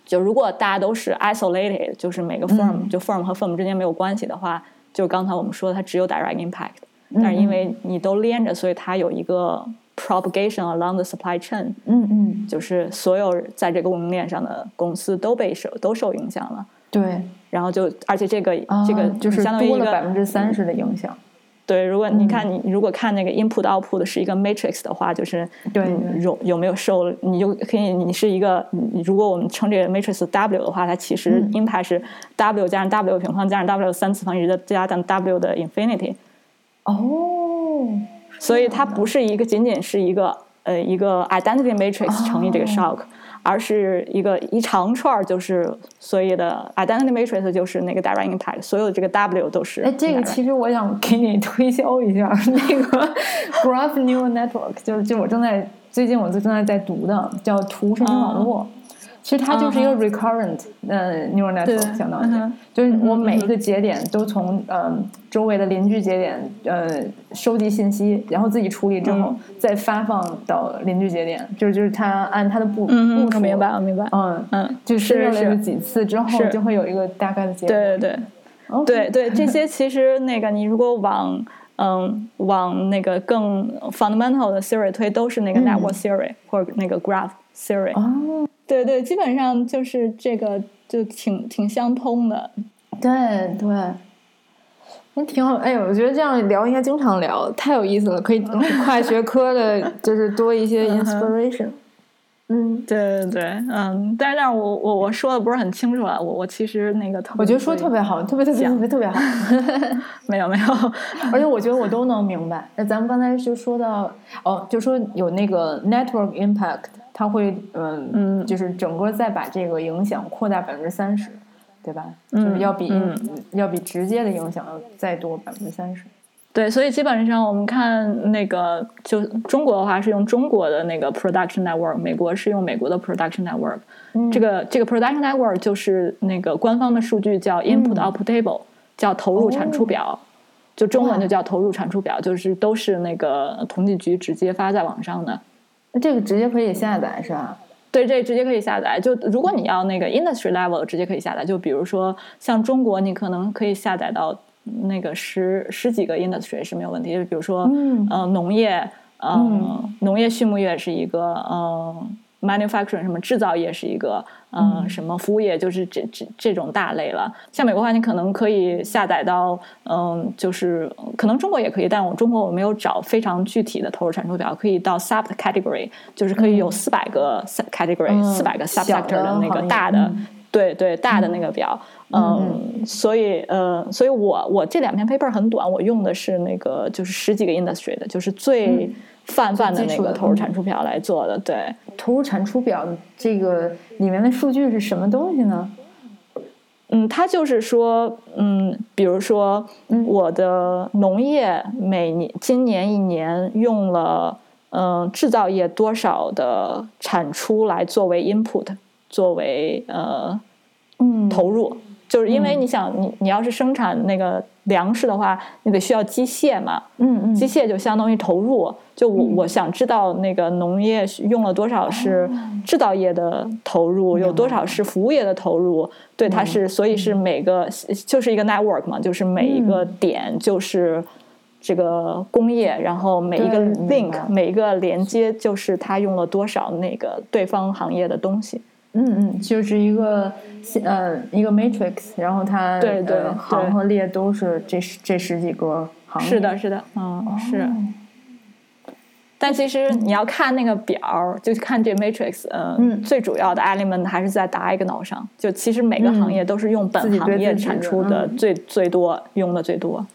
就如果大家都是 isolated，就是每个 firm、就 firm 和 firm 之间没有关系的话，就刚才我们说的，它只有 direct impact。但是因为你都连着，所以它有一个 propagation along the supply chain，嗯嗯，就是所有在这个供应链上的公司都被受都受影响了。对，然后就而且这个、啊这个就是相当于一个百分之三十的影响。对，如果你看你如果看那个 input output 是一个 matrix 的话，就是对有有没有受，你就可以你是一个，如果我们称这个 matrix W 的话，它其实嗯。impact 是 W 加上 W 平方加上 W 三次方一直加上 W 的 infinity，哦，所以它不是一个仅仅是一个呃一个 identity matrix 乘以这个 shock，、而是一个一长串儿就是所谓的 identity matrix 就是那个 direct impact，所有的这个 W 都是哎，这个其实我想给你推销一下那个 Graph Neural Network，就是就我正在最近我正在在读的，叫图神经网络。其实它就是一个 recurrent 呃 neural network，相当于就是我每一个节点都从呃周围的邻居节点呃收集信息，然后自己处理之后再发放到邻居节点，就是就是它按它的步嗯步数，明白了明白。嗯嗯，就是几次之后就会有一个大概的结果。对对对。对对，这些其实那个你如果往嗯往那个更 fundamental 的 theory 推，都是那个嗯。network theory、或者那个 graph theory。哦，对对，基本上就是这个就挺挺相通的。对对，那挺好。哎呦，我觉得这样聊应该经常聊，太有意思了，可以 跨学科的，就是多一些 inspiration。嗯，对对对，嗯，但是但是我我我说的不是很清楚啊，我我其实那个特别我觉得说会特别好，特别特别特别特别好。没有没有，而且我觉得我都能明白。那咱们刚才就说到，哦，就说有那个 network impact，它会嗯嗯就是整个再把这个影响扩大百分之三十，对吧？嗯就是要比、嗯要比直接的影响要再多百分之三十。对，所以基本上我们看那个，就中国的话是用中国的那个 production network，美国是用美国的 production network。这个这个 production network 就是那个官方的数据叫 input output table，叫投入产出表，就中文就叫投入产出表，就是都是那个统计局直接发在网上的。那这个直接可以下载是吧？对，这直接可以下载。就如果你要那个 industry level，直接可以下载。就比如说像中国，你可能可以下载到。那个十十几个 industry 是没有问题，就比如说，嗯，农业，嗯，农业畜牧业是一个，嗯，manufacturing 什么制造业是一个，嗯，什么服务业就是这这这种大类了。像美国话，你可能可以下载到，嗯，就是可能中国也可以，但我中国我没有找非常具体的投入产出表，可以到 sub category，就是可以有四百个 category，四百个 subsector 的那个大的。对对，大的那个表，嗯，所以呃，所以我我这两篇 paper 很短，我用的是那个就是十几个 industry 的，就是最泛泛的那个投入产出表来做的。对，投入产出表这个里面的数据是什么东西呢？嗯，它就是说，嗯，比如说我的农业每年今年一年用了嗯制造业多少的产出来作为 input。作为呃，嗯，投入，就是因为你想，你你要是生产那个粮食的话，你得需要机械嘛，嗯嗯，机械就相当于投入。就我我想知道那个农业用了多少是制造业的投入，有多少是服务业的投入。对，它是所以是每个就是一个 network 嘛，就是每一个点就是这个工业，然后每一个 link 每一个连接就是它用了多少那个对方行业的东西。嗯嗯，就是一个呃一个 matrix，然后它对对行和列都是这这十几个行。是的，是的，嗯是。但其实你要看那个表，就看这 matrix，嗯，最主要的 element 还是在 diagonal 上。就其实每个行业都是用本行业产出的最最多，用的最多。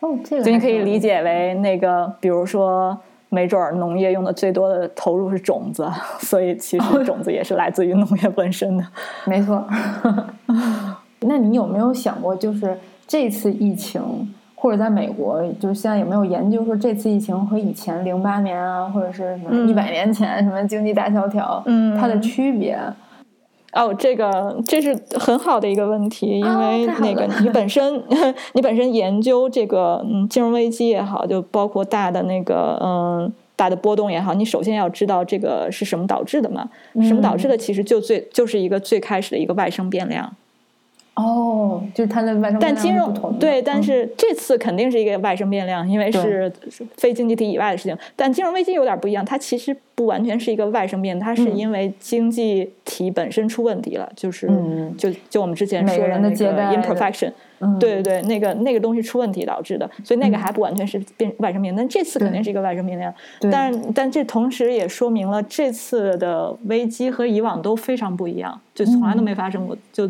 哦，这个就你可以理解为那个，比如说。没准儿农业用的最多的投入是种子，所以其实种子也是来自于农业本身的。没错。那你有没有想过，就是这次疫情，或者在美国，就是现在有没有研究说这次疫情和以前零八年啊，或者是什么一百年前什么经济大萧条，嗯，它的区别？哦，这个这是很好的一个问题，因为那个你本 身你本身研究这个嗯金融危机也好，就包括大的那个嗯大的波动也好，你首先要知道这个是什么导致的嘛？什么导致的？其实就最就是一个最开始的一个外生变量。哦，就是它的外生但金融对，但是这次肯定是一个外生变量，因为是非经济体以外的事情。但金融危机有点不一样，它其实不完全是一个外生变，它是因为经济体本身出问题了，就是就就我们之前说的那个 imperfection，对对对，那个那个东西出问题导致的，所以那个还不完全是变外生变，但这次肯定是一个外生变量。但但这同时也说明了这次的危机和以往都非常不一样，就从来都没发生过，就。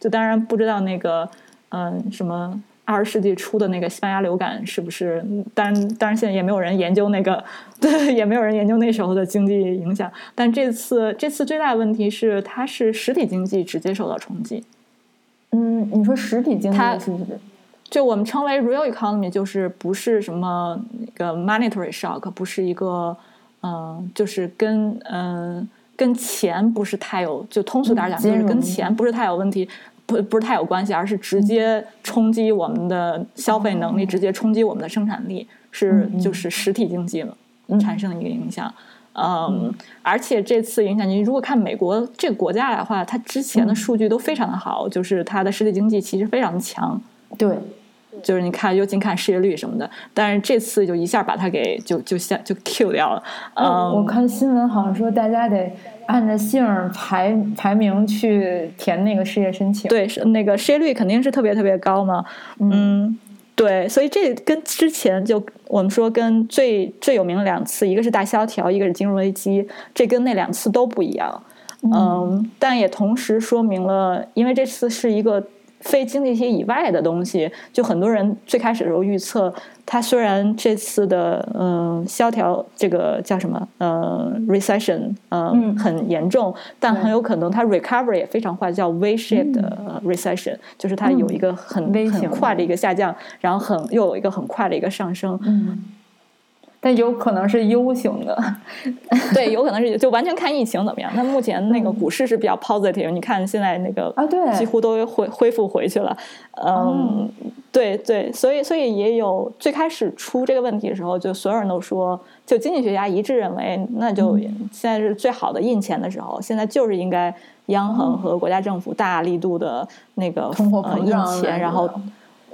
就当然不知道那个，嗯，什么二十世纪初的那个西班牙流感是不是？当然，当然现在也没有人研究那个，对，也没有人研究那时候的经济影响。但这次，这次最大的问题是，它是实体经济直接受到冲击。嗯，你说实体经济是不是？就我们称为 real economy，就是不是什么那个 monetary shock，不是一个，嗯，就是跟嗯。跟钱不是太有，就通俗点讲，就是跟钱不是太有问题，不不是太有关系，而是直接冲击我们的消费能力，直接冲击我们的生产力，是就是实体经济产生的一个影响。嗯，而且这次影响，你如果看美国这个国家的话，它之前的数据都非常的好，就是它的实体经济其实非常的强。对。就是你看，尤其看失业率什么的，但是这次就一下把它给就就下就 Q 掉了。嗯，我看新闻好像说大家得按着姓排排名去填那个失业申请。对，是那个失业率肯定是特别特别高嘛。嗯，对，所以这跟之前就我们说跟最最有名的两次，一个是大萧条，一个是金融危机，这跟那两次都不一样。嗯，但也同时说明了，因为这次是一个。非经济体以外的东西，就很多人最开始的时候预测，它虽然这次的嗯萧条，这个叫什么呃 recession 呃嗯。很严重，但很有可能它 recovery 也非常快，叫 V-shaped 嗯。recession，就是它有一个很 V 型很快的一个下降，然后很又有一个很快的一个上升。嗯，但有可能是 U 型的，对，有可能是就完全看疫情怎么样。那目前那个股市是比较 positive，你看现在那个啊对几乎都恢恢复回去了。嗯，对对，所以所以也有最开始出这个问题的时候，就所有人都说，就经济学家一致认为，那就现在是最好的印钱的时候，现在就是应该央行和国家政府大力度的那个通货呃印膨胀来钱，然后着。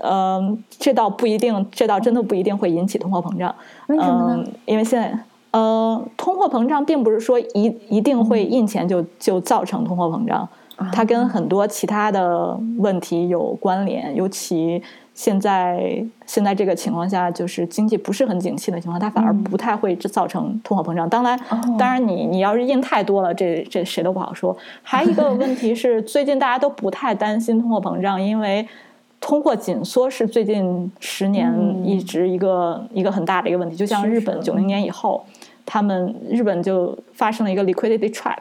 嗯，这倒不一定，这倒真的不一定会引起通货膨胀。为什么呢嗯，因为现在，呃，通货膨胀并不是说一一定会印钱就就造成通货膨胀，它跟很多其他的问题有关联，尤其现在现在这个情况下，就是经济不是很景气的情况，它反而不太会造成通货膨胀。当然，当然你你要是印太多了，这这谁都不好说。还有一个问题是，最近大家都不太担心通货膨胀，因为。通货紧缩是最近十年一直一个、一个很大的一个问题，就像日本九零年以后，他们日本就发生了一个 liquidity trap，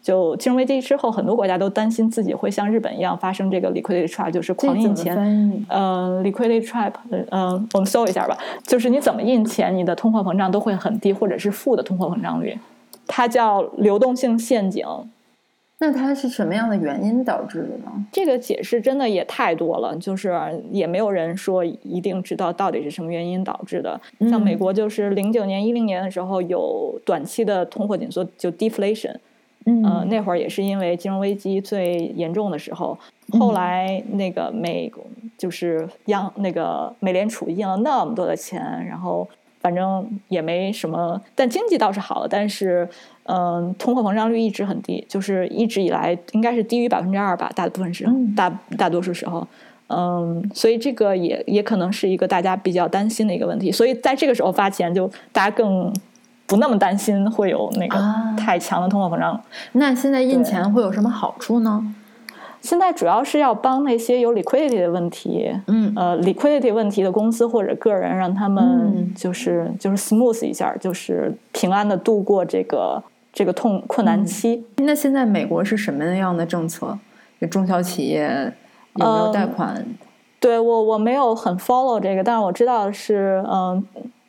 就金融危机之后，很多国家都担心自己会像日本一样发生这个 liquidity trap，就是狂印钱。呃，liquidity trap，嗯、呃，我们搜一下吧，就是你怎么印钱，你的通货膨胀都会很低，或者是负的通货膨胀率，它叫流动性陷阱。那它是什么样的原因导致的呢？这个解释真的也太多了，就是也没有人说一定知道到底是什么原因导致的。像美国就是零九年、一零年的时候有短期的通货紧缩，就 deflation，嗯、呃，那会儿也是因为金融危机最严重的时候。后来那个美就是央那个美联储印了那么多的钱，然后反正也没什么，但经济倒是好了，但是。嗯，通货膨胀率一直很低，就是一直以来应该是低于百分之二吧，大部分时候，大大多数时候，嗯，所以这个也也可能是一个大家比较担心的一个问题，所以在这个时候发钱，就大家更不那么担心会有那个太强的通货膨胀。那现在印钱会有什么好处呢？现在主要是要帮那些有 liquidity 的问题，嗯，呃，liquidity 问题的公司或者个人，让他们就是、嗯、就是 smooth 一下，就是平安的度过这个。这个痛困难期、嗯。那现在美国是什么样的政策？有中小企业有没有贷款？嗯、对我我没有很 follow 这个，但是我知道的是，嗯，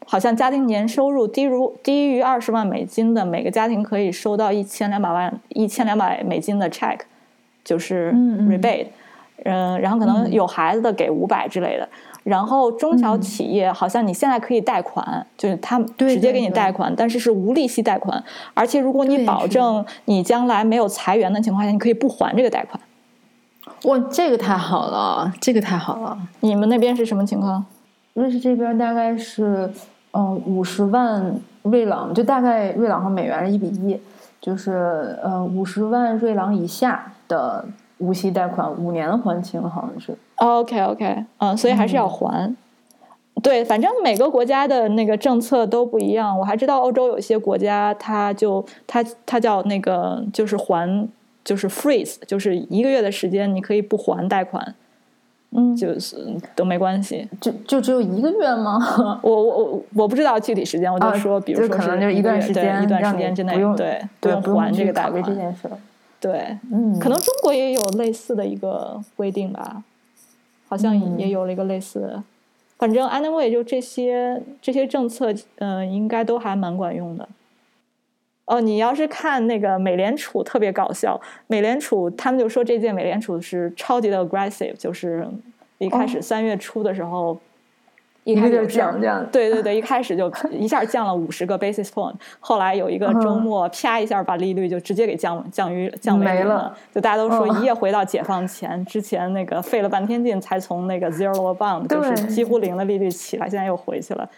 好像家庭年收入低如低于二十万美金的每个家庭可以收到一千两百万一千两百美金的 check，就是 rebate，嗯,嗯，然后可能有孩子的给五百之类的。然后中小企业好像你现在可以贷款，嗯、就是他直接给你贷款，但是是无利息贷款，而且如果你保证你将来没有裁员的情况下，你可以不还这个贷款。哇，这个太好了，这个太好了！你们那边是什么情况？瑞士这边大概是嗯五十万瑞郎，就大概瑞郎和美元是一比一，就是呃五十万瑞郎以下的。无息贷款五年还清，好像是。OK OK，嗯，所以还是要还。嗯、对，反正每个国家的那个政策都不一样。我还知道欧洲有些国家，它就它它叫那个就是还就是 freeze，就是一个月的时间你可以不还贷款，嗯，就是都没关系。就就只有一个月吗？我我我我不知道具体时间，我就说，啊、比如说可能就是一段时间，一段时间之内，不用对不用还这个贷款这件事。对，嗯，可能中国也有类似的一个规定吧，好像嗯也有了一个类似的。反正 anyway，就这些这些政策，嗯、呃，应该都还蛮管用的。哦，你要是看那个美联储特别搞笑，美联储他们就说这届美联储是超级的 aggressive，就是一开始三月初的时候。哦一开始降降，对对对，一开始就 一下降了五十个 basis point，后来有一个周末，啪一下把利率就直接给降降于降为没了，就大家都说哦一夜回到解放前，之前那个费了半天劲才从那个 zero bond 就是几乎零的利率起来，现在又回去了。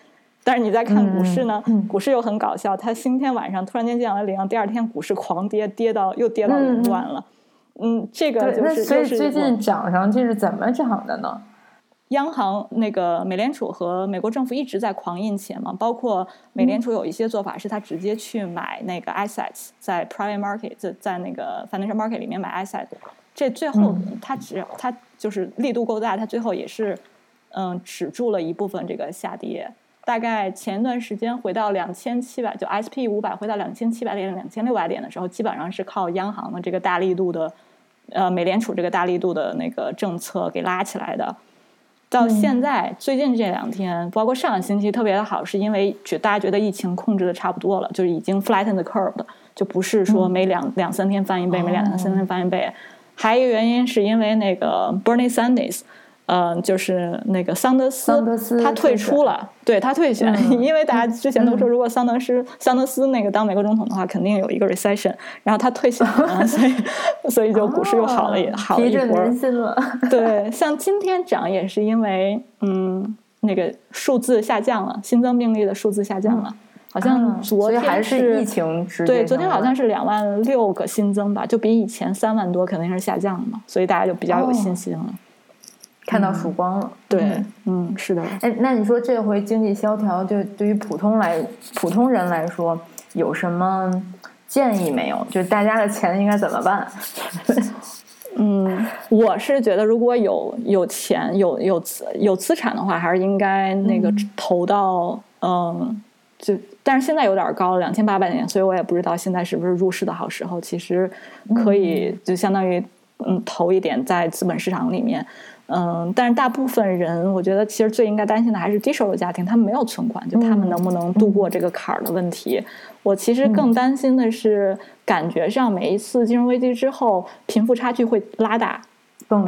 但是你再看股市呢，嗯、股市又很搞笑，它星期天晚上突然间降了零，第二天股市狂跌，跌到又跌到五万了。嗯，这个就是所以最近涨上去是怎么涨的呢？央行那个美联储和美国政府一直在狂印钱嘛，包括美联储有一些做法是它直接去买那个 assets，在 private market 在在那个 financial market 里面买 assets，这最后它只要它就是力度够大，它最后也是嗯止住了一部分这个下跌。大概前一段时间回到两千七百，就 S P 五百回到两千七百点、两千六百点的时候，基本上是靠央行的这个大力度的，呃，美联储这个大力度的那个政策给拉起来的。到现在最近这两天，包括上个星期特别的好，是因为觉大家觉得疫情控制的差不多了，就是已经 flatten the curve 了，就不是说每两两三天翻一倍，每两三天翻一倍。还有一个原因是因为那个 Bernie Sanders。嗯，就是那个桑德斯，德斯他退出了，对他退选，因为大家之前都说，如果桑德斯桑德斯那个当美国总统的话，肯定有一个 recession，然后他退选了，所以 所以就股市又好了，也好了一波。对，像今天涨也是因为，嗯，那个数字下降了，新增病例的数字下降了，好像昨天还是疫情对，昨天好像是两万六个新增吧，就比以前三万多肯定是下降了嘛，所以大家就比较有信心了。看到曙光了，对，嗯，是的。哎，那你说这回经济萧条，就对于普通来普通人来说，有什么建议没有？就是大家的钱应该怎么办？嗯，我是觉得如果有有钱有有资有资产的话，还是应该那个投到嗯，就但是现在有点高了，两千八百点，所以我也不知道现在是不是入市的好时候。其实可以就相当于嗯投一点在资本市场里面。嗯，但是大部分人，我觉得其实最应该担心的还是低收入家庭，他们没有存款，就他们能不能度过这个坎儿的问题。我其实更担心的是，感觉上每一次金融危机之后，贫富差距会拉大。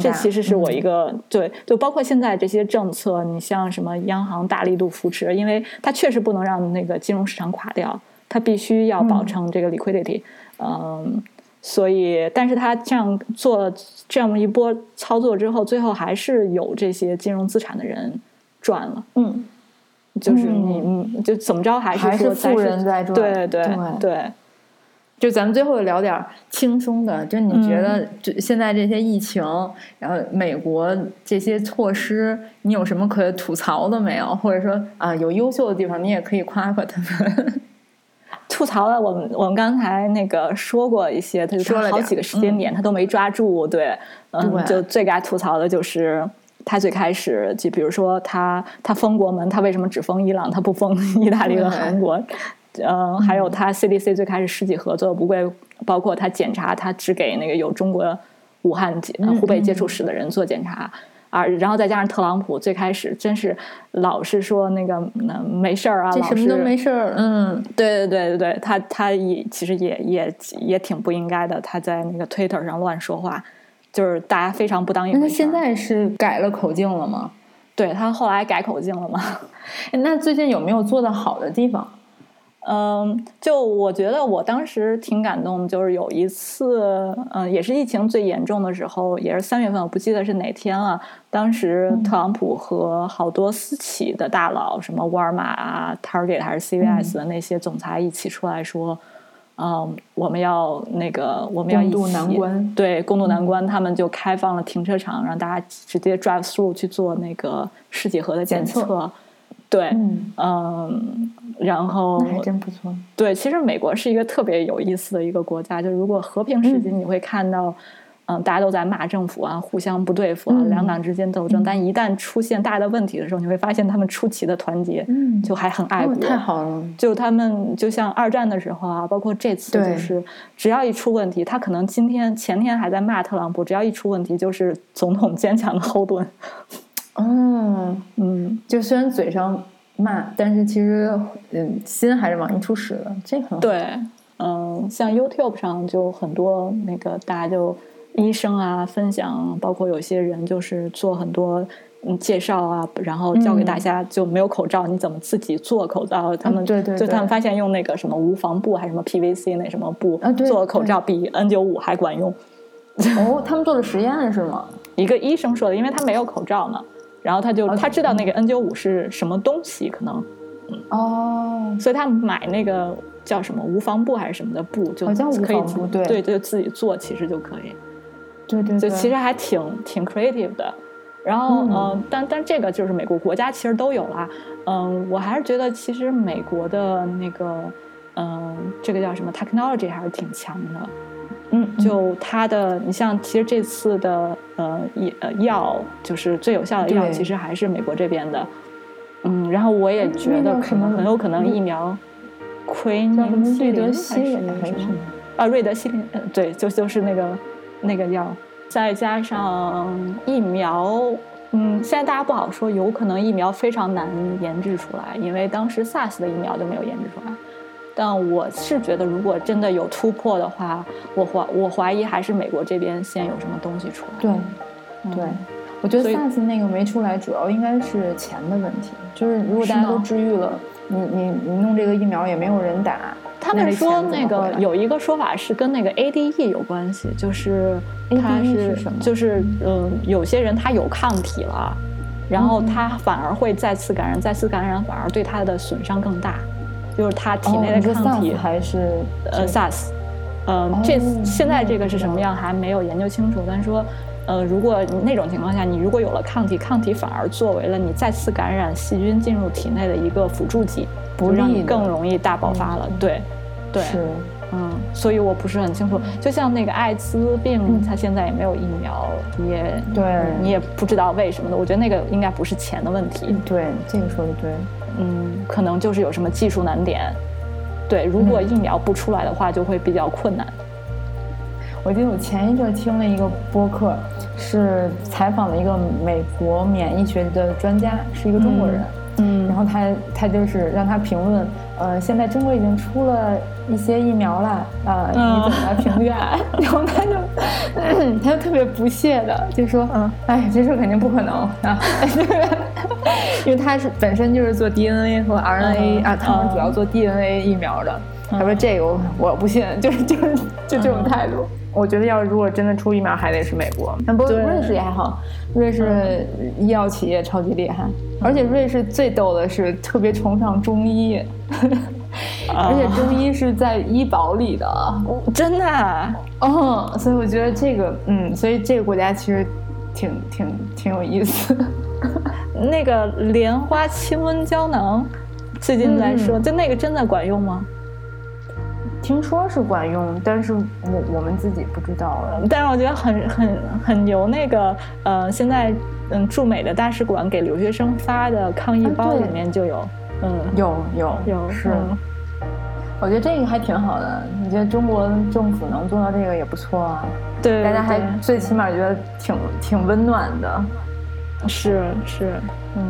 这其实是我一个对，就包括现在这些政策，你像什么央行大力度扶持，因为它确实不能让那个金融市场垮掉，它必须要保证这个 liquidity。嗯。所以，但是它这样做这样一波操作之后，最后还是有这些金融资产的人赚了。嗯，就是你，就怎么着还是说富人在赚？对对对。就咱们最后聊点轻松的，就你觉得，就现在这些疫情，然后美国这些措施，你有什么可吐槽的没有？或者说啊，有优秀的地方，你也可以夸夸他们。吐槽了，我们我们刚才那个说过一些，他就说了好几个时间点，他都没抓住。对，嗯，就最该吐槽的就是他最开始，就比如说他他封国门，他为什么只封伊朗，他不封 意大利和韩国？嗯，还有他 CDC 最开始实体合作不会，包括他检查，他只给那个有中国武汉、湖北接触史的人做检查。啊，然后再加上特朗普最开始真是老是说那个那没事儿啊，这什么都没事儿，嗯，对对对对对，他他也其实也也也挺不应该的，他在那个 Twitter 上乱说话，就是大家非常不当一回事。那他现在是改了口径了吗？对他后来改口径了吗？那最近有没有做的好的地方？嗯，就我觉得我当时挺感动，就是有一次，嗯，也是疫情最严重的时候，也是三月份，我不记得是哪天了。当时特朗普和好多私企的大佬，什么沃尔玛啊、Target 还是 CVS 的那些总裁一起出来说，嗯，我们要那个，我们要共度难关，对，共度难关。他们就开放了停车场，让大家直接 drive through 去做那个试剂盒的检测。对，嗯，然后还真不错。对，其实美国是一个特别有意思的一个国家。就如果和平时期，你会看到，嗯，大家都在骂政府啊，互相不对付啊，两党之间斗争。但一旦出现大的问题的时候，你会发现他们出奇的团结，就还很爱国。太好了！就他们就像二战的时候啊，包括这次，就是只要一出问题，他可能今天前天还在骂特朗普，只要一出问题，就是总统坚强的后盾。哦，嗯，就虽然嘴上骂，但是其实嗯，心还是往一处使的，这很好。对，嗯，像 YouTube 上就很多那个大家就医生啊分享，包括有些人就是做很多嗯介绍啊，然后教给大家就没有口罩，你怎么自己做口罩？他们对对，就他们发现用那个什么无纺布还是什么 PVC 那什么布做口罩比 N95 还管用。哦，他们做的实验是吗？一个医生说的，因为他没有口罩嘛。然后他就他知道那个 N 九五是什么东西，可能，哦，所以他买那个叫什么无纺布还是什么的布，就可以对。对，就自己做，其实就可以，对对，就其实还挺挺 creative 的。然后嗯，但但这个就是美国国家其实都有啦。嗯，我还是觉得其实美国的那个嗯，这个叫什么 technology 还是挺强的。嗯就它的，你像其实这次的呃药呃药，就是最有效的药，其实还是美国这边的。嗯，然后我也觉得可能很有可能疫苗奎叫什么宁瑞德西林还是什么？啊，瑞德西林，呃，对，就就是那个那个药，再加上疫苗，嗯，现在大家不好说，有可能疫苗非常难研制出来，因为当时 SARS 的疫苗就没有研制出来。但我是觉得，如果真的有突破的话，我怀我怀疑还是美国这边先有什么东西出来。对嗯对，我觉得所以 SARS 那个没出来，主要应该是钱的问题。就是如果大家都治愈了，你你你弄这个疫苗也没有人打。他们说那个有一个说法是跟那个 ADE 有关系，就是它是是什么就是嗯，有些人他有抗体了，然后嗯他反而会再次感染，再次感染反而对他的损伤更大，就是他体内的抗体还是呃 SARS，呃这哦现在这个是什么样还没有研究清楚，但是说。呃，如果那种情况下，你如果有了抗体，抗体反而作为了你再次感染细菌进入体内的一个辅助剂，不让你利更容易大爆发了。对，对，是嗯，所以我不是很清楚。就像那个艾滋病，它现在也没有疫苗，也对你也不知道为什么的。我觉得那个应该不是钱的问题，对这个说的对。嗯，可能就是有什么技术难点。对，如果疫苗不出来的话，就会比较困难。我记得我前一阵听了一个播客，是采访了一个美国免疫学的专家，是一个中国人。嗯然后他他就是让他评论，呃，现在中国已经出了一些疫苗了，呃，嗯你怎么来评价？然后他就 他就特别不屑的就说，嗯，哎，这事儿肯定不可能啊，因为他是本身就是做 DNA 和 RNA、嗯啊，他们嗯。主要做 DNA 疫苗的。他说这个我我不信，就是就是就这种态度。我觉得要如果真的出疫苗，还得是美国。但不过瑞士也还好，瑞士医药企业超级厉害，而且瑞士最逗的是特别崇尚中医，而且中医是在医保里的。真的啊，哦，所以我觉得这个，嗯，所以这个国家其实挺挺挺有意思。那个莲花清瘟胶囊，最近在说，就那个真的管用吗？听说是管用，但是我我们自己不知道了。但是我觉得很很很牛。那个呃，现在嗯，驻美的大使馆给留学生发的抗疫包里面就有，嗯，有有有是，嗯我觉得这个还挺好的。你觉得中国政府能做到这个也不错啊，对，大家还最起码觉得挺挺温暖的。是是，嗯。